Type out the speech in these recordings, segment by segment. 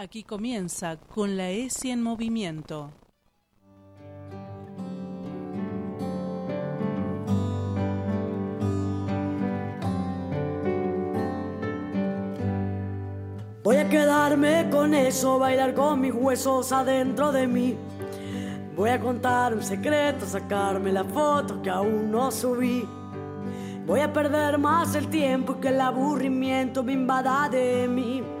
Aquí comienza con la ESI en movimiento. Voy a quedarme con eso, bailar con mis huesos adentro de mí. Voy a contar un secreto, sacarme la foto que aún no subí. Voy a perder más el tiempo que el aburrimiento me invada de mí.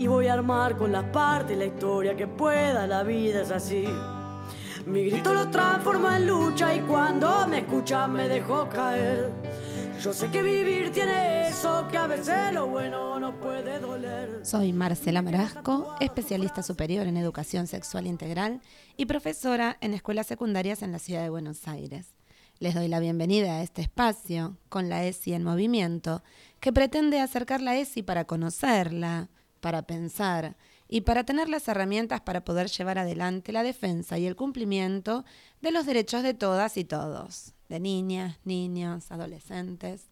Y voy a armar con las partes la historia que pueda, la vida es así. Mi grito lo transforma en lucha y cuando me escucha me dejo caer. Yo sé que vivir tiene eso, que a veces lo bueno no puede doler. Soy Marcela Marasco, especialista superior en educación sexual integral y profesora en escuelas secundarias en la ciudad de Buenos Aires. Les doy la bienvenida a este espacio con la ESI en movimiento, que pretende acercar la ESI para conocerla, para pensar y para tener las herramientas para poder llevar adelante la defensa y el cumplimiento de los derechos de todas y todos, de niñas, niños, adolescentes.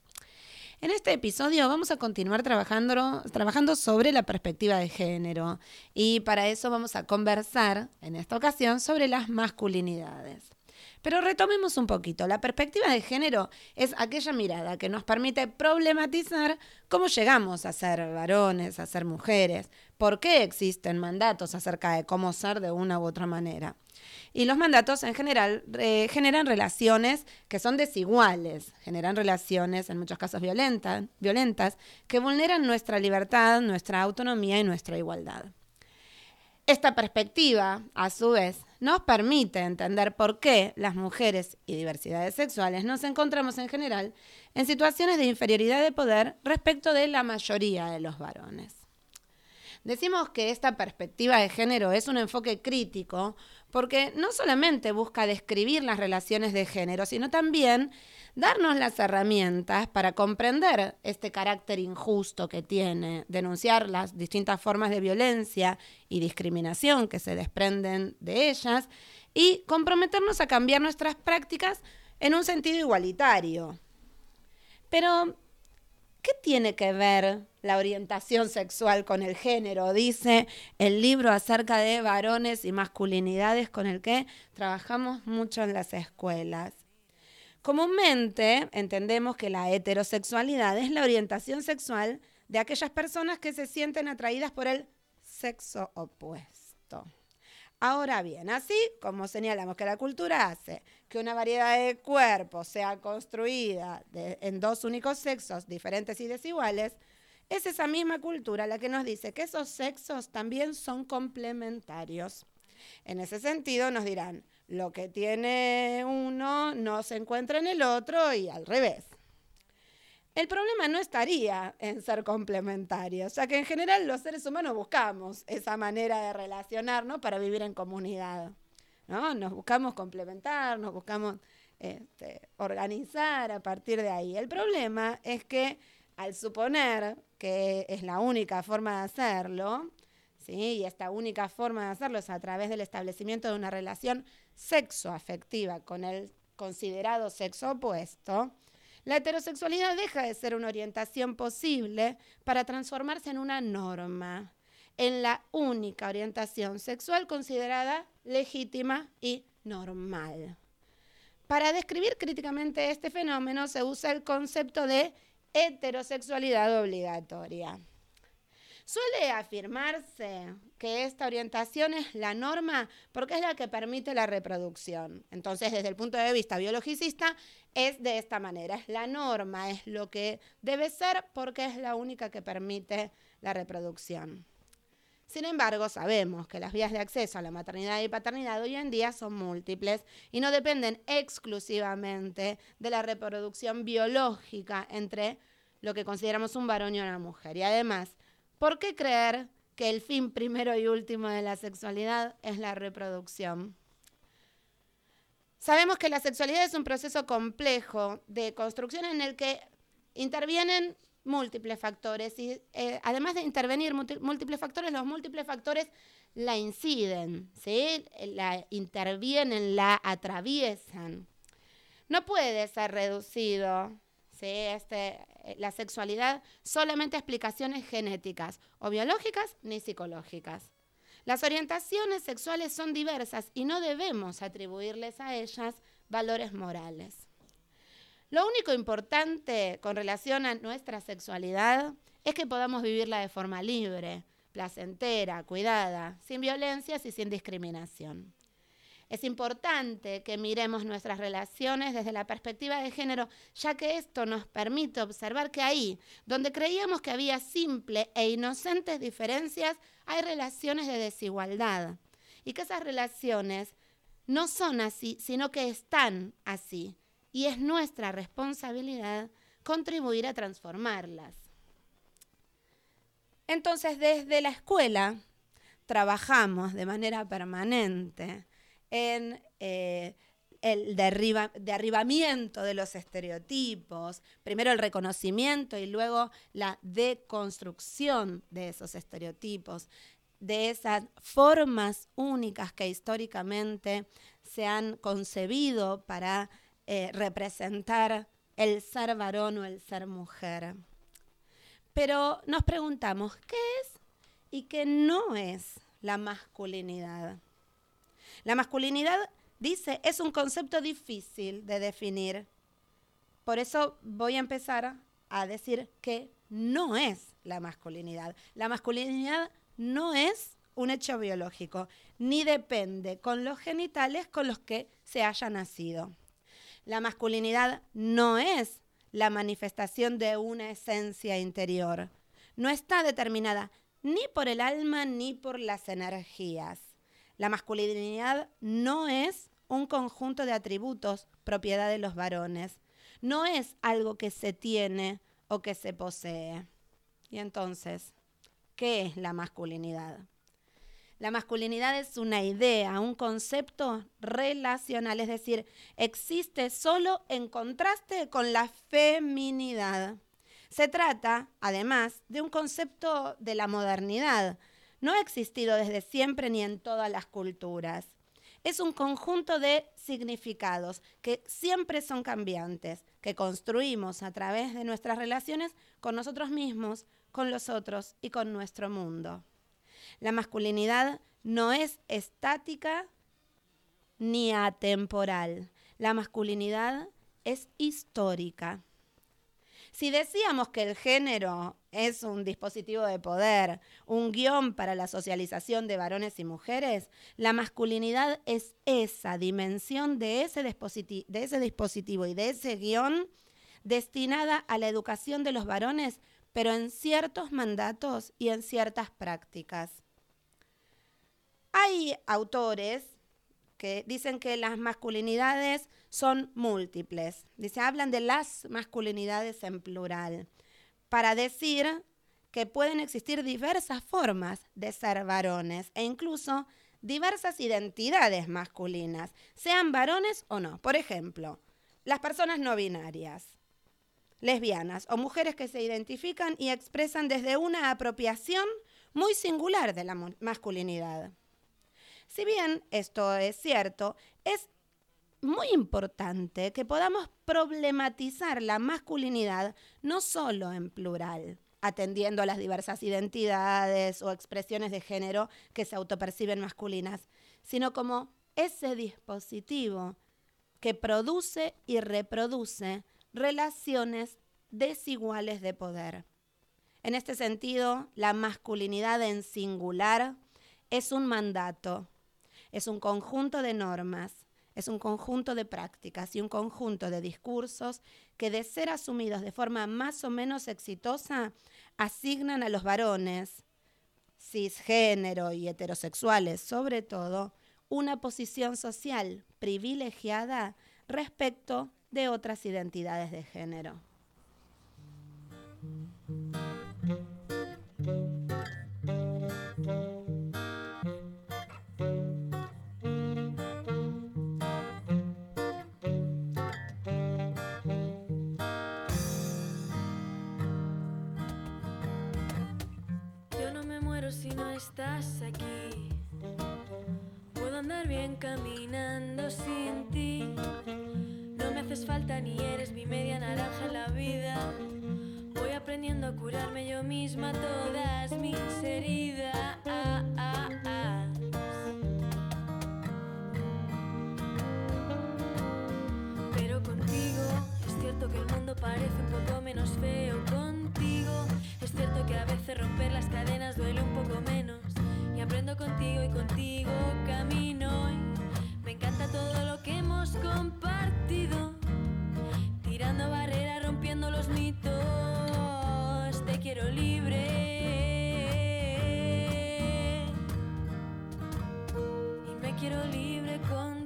En este episodio vamos a continuar trabajando, trabajando sobre la perspectiva de género y para eso vamos a conversar en esta ocasión sobre las masculinidades. Pero retomemos un poquito. La perspectiva de género es aquella mirada que nos permite problematizar cómo llegamos a ser varones, a ser mujeres, por qué existen mandatos acerca de cómo ser de una u otra manera. Y los mandatos en general generan relaciones que son desiguales, generan relaciones en muchos casos violentas que vulneran nuestra libertad, nuestra autonomía y nuestra igualdad. Esta perspectiva, a su vez, nos permite entender por qué las mujeres y diversidades sexuales nos encontramos en general en situaciones de inferioridad de poder respecto de la mayoría de los varones. Decimos que esta perspectiva de género es un enfoque crítico porque no solamente busca describir las relaciones de género, sino también darnos las herramientas para comprender este carácter injusto que tiene, denunciar las distintas formas de violencia y discriminación que se desprenden de ellas y comprometernos a cambiar nuestras prácticas en un sentido igualitario. Pero, ¿qué tiene que ver la orientación sexual con el género? Dice el libro acerca de varones y masculinidades con el que trabajamos mucho en las escuelas. Comúnmente entendemos que la heterosexualidad es la orientación sexual de aquellas personas que se sienten atraídas por el sexo opuesto. Ahora bien, así como señalamos que la cultura hace que una variedad de cuerpos sea construida en dos únicos sexos diferentes y desiguales, es esa misma cultura la que nos dice que esos sexos también son complementarios. En ese sentido nos dirán, lo que tiene uno no se encuentra en el otro y al revés. El problema no estaría en ser complementarios, sea que en general los seres humanos buscamos esa manera de relacionarnos para vivir en comunidad. ¿no? Nos buscamos complementar, nos buscamos este, organizar a partir de ahí. El problema es que al suponer que es la única forma de hacerlo, ¿sí? y esta única forma de hacerlo es a través del establecimiento de una relación sexoafectiva con el considerado sexo opuesto, la heterosexualidad deja de ser una orientación posible para transformarse en una norma, en la única orientación sexual considerada legítima y normal. Para describir críticamente este fenómeno se usa el concepto de heterosexualidad obligatoria. Suele afirmarse que esta orientación es la norma porque es la que permite la reproducción. Entonces, desde el punto de vista biologicista, es de esta manera. Es la norma, es lo que debe ser porque es la única que permite la reproducción. Sin embargo, sabemos que las vías de acceso a la maternidad y paternidad hoy en día son múltiples y no dependen exclusivamente de la reproducción biológica entre lo que consideramos un varón y una mujer. Y además, ¿Por qué creer que el fin primero y último de la sexualidad es la reproducción? Sabemos que la sexualidad es un proceso complejo de construcción en el que intervienen múltiples factores y eh, además de intervenir múltiples factores, los múltiples factores la inciden, ¿sí? la intervienen, la atraviesan. No puede ser reducido ¿sí? este, eh, la sexualidad solamente explicaciones genéticas, o biológicas ni psicológicas. Las orientaciones sexuales son diversas y no debemos atribuirles a ellas valores morales. Lo único importante con relación a nuestra sexualidad es que podamos vivirla de forma libre, placentera, cuidada, sin violencias y sin discriminación. Es importante que miremos nuestras relaciones desde la perspectiva de género, ya que esto nos permite observar que ahí, donde creíamos que había simple e inocentes diferencias, hay relaciones de desigualdad. Y que esas relaciones no son así, sino que están así. Y es nuestra responsabilidad contribuir a transformarlas. Entonces, desde la escuela trabajamos de manera permanente en eh, el derribamiento de los estereotipos, primero el reconocimiento y luego la deconstrucción de esos estereotipos, de esas formas únicas que históricamente se han concebido para eh, representar el ser varón o el ser mujer. Pero nos preguntamos, ¿qué es y qué no es la masculinidad? La masculinidad, dice, es un concepto difícil de definir. Por eso voy a empezar a decir que no es la masculinidad. La masculinidad no es un hecho biológico, ni depende con los genitales con los que se haya nacido. La masculinidad no es la manifestación de una esencia interior. No está determinada ni por el alma ni por las energías. La masculinidad no es un conjunto de atributos propiedad de los varones. No es algo que se tiene o que se posee. Y entonces, ¿qué es la masculinidad? La masculinidad es una idea, un concepto relacional, es decir, existe solo en contraste con la feminidad. Se trata, además, de un concepto de la modernidad, no ha existido desde siempre ni en todas las culturas. Es un conjunto de significados que siempre son cambiantes, que construimos a través de nuestras relaciones con nosotros mismos, con los otros y con nuestro mundo. La masculinidad no es estática ni atemporal. La masculinidad es histórica. Si decíamos que el género es un dispositivo de poder, un guion para la socialización de varones y mujeres, la masculinidad es esa dimensión de ese, de ese dispositivo y de ese guion destinada a la educación de los varones, pero en ciertos mandatos y en ciertas prácticas. Hay autores que dicen que las masculinidades son múltiples. Dice, hablan de las masculinidades en plural, para decir que pueden existir diversas formas de ser varones e incluso diversas identidades masculinas, sean varones o no. Por ejemplo, las personas no binarias, lesbianas o mujeres que se identifican y expresan desde una apropiación muy singular de la masculinidad. Si bien esto es cierto, es muy importante que podamos problematizar la masculinidad no solo en plural, atendiendo a las diversas identidades o expresiones de género que se autoperciben masculinas, sino como ese dispositivo que produce y reproduce relaciones desiguales de poder. En este sentido, la masculinidad en singular es un mandato, es un conjunto de normas, es un conjunto de prácticas y un conjunto de discursos que de ser asumidos de forma más o menos exitosa, asignan a los varones, cisgénero y heterosexuales sobre todo, una posición social privilegiada respecto de otras identidades de género. estás aquí. Puedo andar bien caminando sin ti. No me haces falta ni eres mi media naranja en la vida. Voy aprendiendo a curarme yo misma todas mis heridas. Pero contigo es cierto que el mundo parece un poco menos feo. Contigo es cierto que a veces romper las cadenas duele un poco menos. Y aprendo contigo y contigo camino. Me encanta todo lo que hemos compartido. Tirando barreras, rompiendo los mitos. Te quiero libre. Y me quiero libre contigo.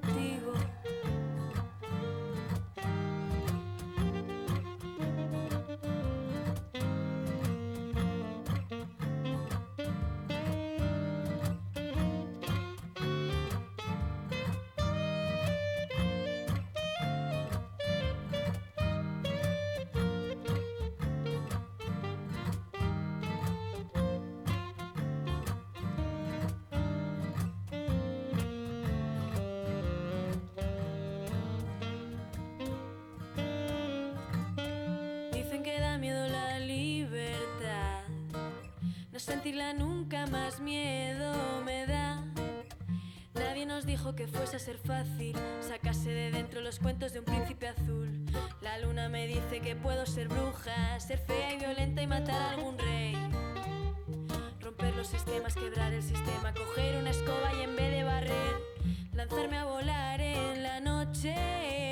Que da miedo la libertad. No sentirla nunca más miedo me da. Nadie nos dijo que fuese a ser fácil sacarse de dentro los cuentos de un príncipe azul. La luna me dice que puedo ser bruja, ser fea y violenta y matar a algún rey. Romper los sistemas, quebrar el sistema, coger una escoba y en vez de barrer, lanzarme a volar en la noche.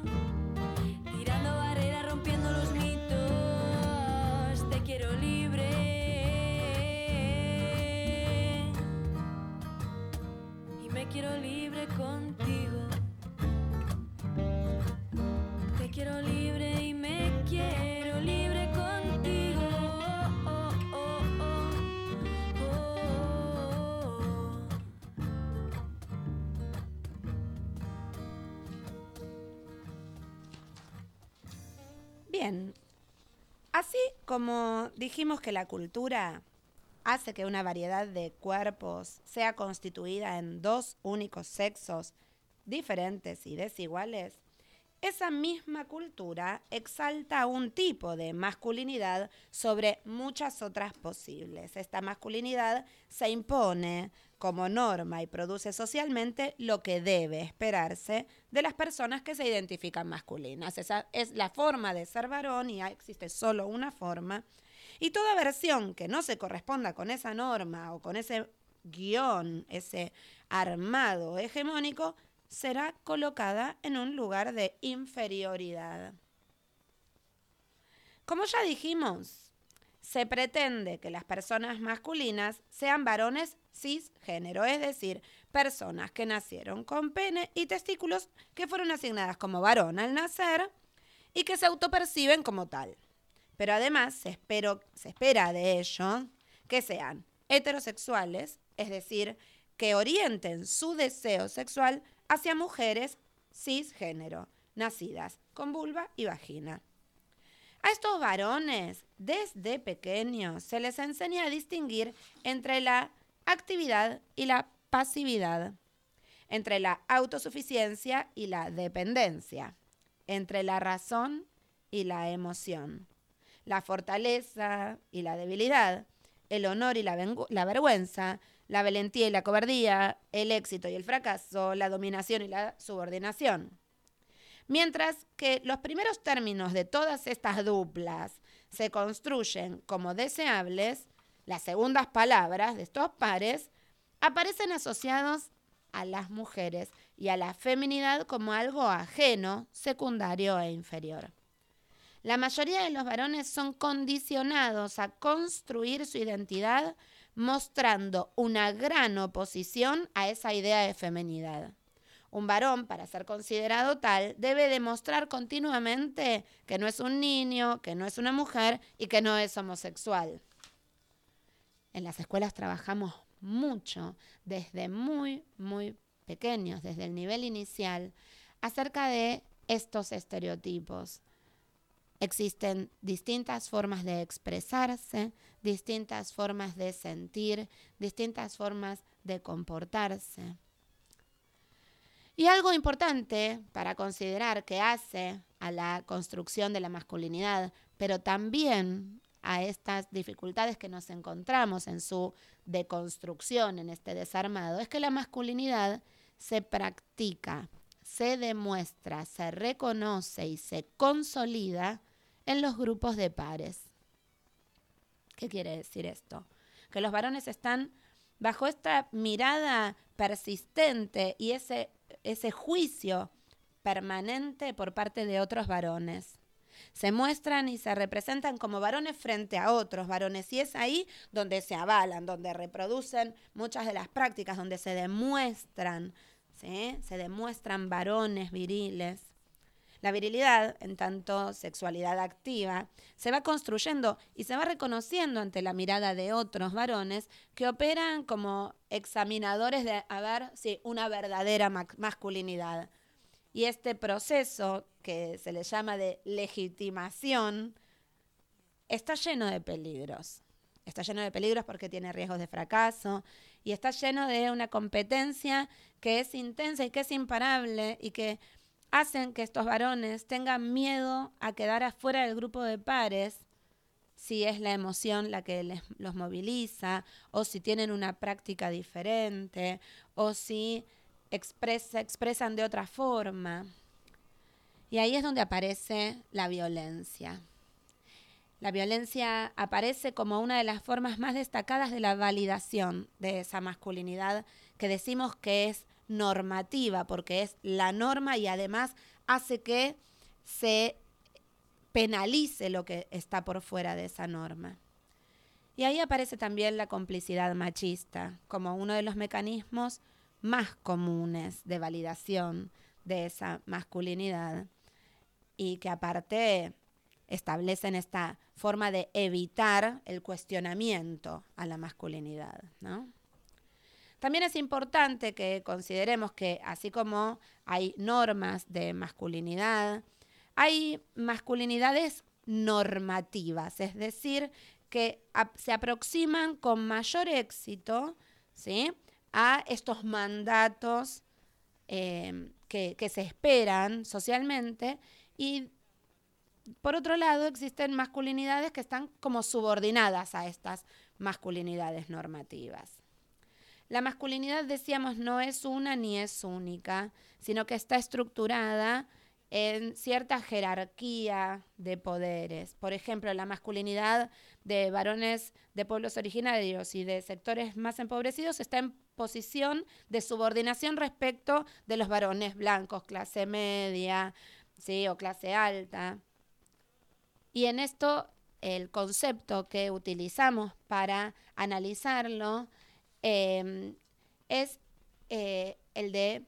Contigo. Te quiero libre y me quiero libre contigo. Bien, así como dijimos que la cultura hace que una variedad de cuerpos sea constituida en dos únicos sexos diferentes y desiguales, esa misma cultura exalta un tipo de masculinidad sobre muchas otras posibles. Esta masculinidad se impone como norma y produce socialmente lo que debe esperarse de las personas que se identifican masculinas. Esa es la forma de ser varón y existe solo una forma. Y toda versión que no se corresponda con esa norma o con ese guion, ese armado hegemónico, será colocada en un lugar de inferioridad. Como ya dijimos, se pretende que las personas masculinas sean varones cisgénero, es decir, personas que nacieron con pene y testículos que fueron asignadas como varón al nacer y que se autoperciben como tal. Pero además se, espera de ellos que sean heterosexuales, es decir, que orienten su deseo sexual hacia mujeres cisgénero, nacidas con vulva y vagina. A estos varones, desde pequeños, se les enseña a distinguir entre la actividad y la pasividad, entre la autosuficiencia y la dependencia, entre la razón y la emoción, la fortaleza y la debilidad, el honor y la, vergüenza, la valentía y la cobardía, el éxito y el fracaso, la dominación y la subordinación. Mientras que los primeros términos de todas estas duplas se construyen como deseables, las segundas palabras de estos pares aparecen asociados a las mujeres y a la feminidad como algo ajeno, secundario e inferior. La mayoría de los varones son condicionados a construir su identidad mostrando una gran oposición a esa idea de feminidad. Un varón, para ser considerado tal, debe demostrar continuamente que no es un niño, que no es una mujer y que no es homosexual. En las escuelas trabajamos mucho, desde muy, muy pequeños, desde el nivel inicial, acerca de estos estereotipos. Existen distintas formas de expresarse, distintas formas de sentir, distintas formas de comportarse. Y algo importante para considerar que hace a la construcción de la masculinidad, pero también a estas dificultades que nos encontramos en su deconstrucción, en este desarmado, es que la masculinidad se practica, se demuestra, se reconoce y se consolida en los grupos de pares. ¿Qué quiere decir esto? Que los varones están bajo esta mirada persistente y ese, ese juicio permanente por parte de otros varones. Se muestran y se representan como varones frente a otros varones y es ahí donde se avalan, donde reproducen muchas de las prácticas, donde se demuestran, se demuestran varones viriles. La virilidad, en tanto sexualidad activa, se va construyendo y se va reconociendo ante la mirada de otros varones que operan como examinadores de a ver si una verdadera masculinidad. Y este proceso, que se le llama de legitimación, está lleno de peligros. Está lleno de peligros porque tiene riesgos de fracaso y está lleno de una competencia que es intensa y que es imparable y que hacen que estos varones tengan miedo a quedar afuera del grupo de pares si es la emoción la que les, los moviliza, o si tienen una práctica diferente, o si expresan de otra forma. Y ahí es donde aparece la violencia. La violencia aparece como una de las formas más destacadas de la validación de esa masculinidad que decimos que es normativa, porque es la norma y además hace que se penalice lo que está por fuera de esa norma. Y ahí aparece también la complicidad machista como uno de los mecanismos más comunes de validación de esa masculinidad y que aparte establecen esta forma de evitar el cuestionamiento a la masculinidad, ¿no? También es importante que consideremos que así como hay normas de masculinidad, hay masculinidades normativas, es decir, que se aproximan con mayor éxito ¿sí? a estos mandatos que, que se esperan socialmente y por otro lado existen masculinidades que están como subordinadas a estas masculinidades normativas. La masculinidad, decíamos, no es una ni es única, sino que está estructurada en cierta jerarquía de poderes. Por ejemplo, la masculinidad de varones de pueblos originarios y de sectores más empobrecidos está en posición de subordinación respecto de los varones blancos, clase media, ¿sí? o clase alta. Y en esto el concepto que utilizamos para analizarlo Em, es eh, el de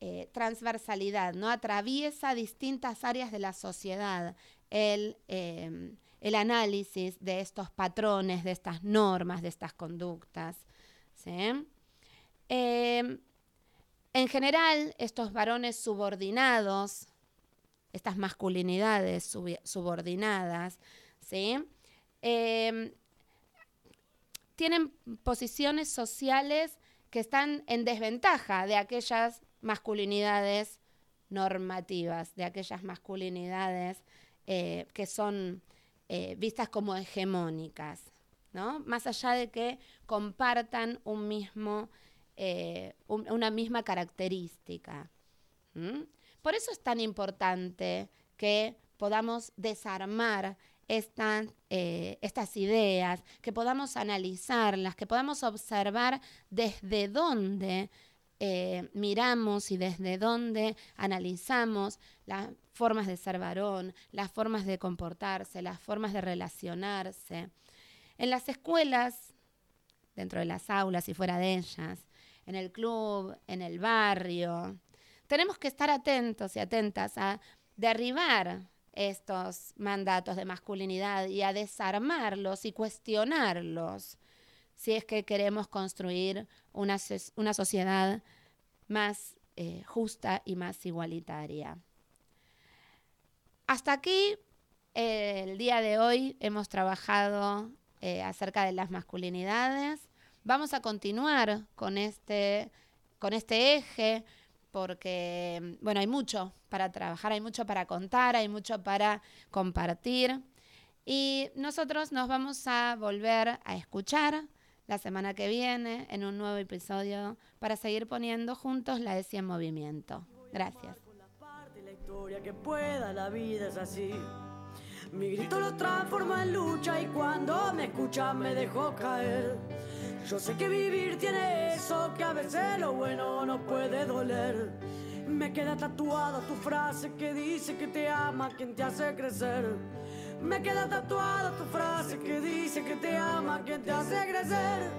eh, transversalidad, ¿no? Atraviesa distintas áreas de la sociedad. El, em, el, análisis de estos patrones, de estas normas, de estas conductas. Em, en general, estos varones subordinados, estas masculinidades subordinadas, ¿sí? Tienen posiciones sociales que están en desventaja de aquellas masculinidades normativas, de aquellas masculinidades eh, que son eh, vistas como hegemónicas, ¿no? Más allá de que compartan un mismo, eh, una misma característica. Por eso es tan importante que podamos desarmar eh, estas ideas, que podamos analizarlas, que podamos observar desde dónde eh, miramos y desde dónde analizamos las formas de ser varón, las formas de comportarse, las formas de relacionarse. En las escuelas, dentro de las aulas y fuera de ellas, en el club, en el barrio, tenemos que estar atentos y atentas a derribar estos mandatos de masculinidad y a desarmarlos y cuestionarlos si es que queremos construir una, una sociedad más eh, justa y más igualitaria. Hasta aquí El día de hoy hemos trabajado eh, acerca de las masculinidades. Vamos a continuar con este, con este eje porque, bueno, hay mucho para trabajar, hay mucho para contar, hay mucho para compartir. Y nosotros nos vamos a volver a escuchar la semana que viene en un nuevo episodio para seguir poniendo juntos la ESI en movimiento. Gracias. Mi grito lo transforma en lucha y cuando me escucha me dejó caer. Yo sé que vivir tiene eso, que a veces lo bueno no puede doler. Me queda tatuada tu frase que dice que te ama quien te hace crecer. Me queda tatuada tu frase que dice que te ama quien te hace crecer.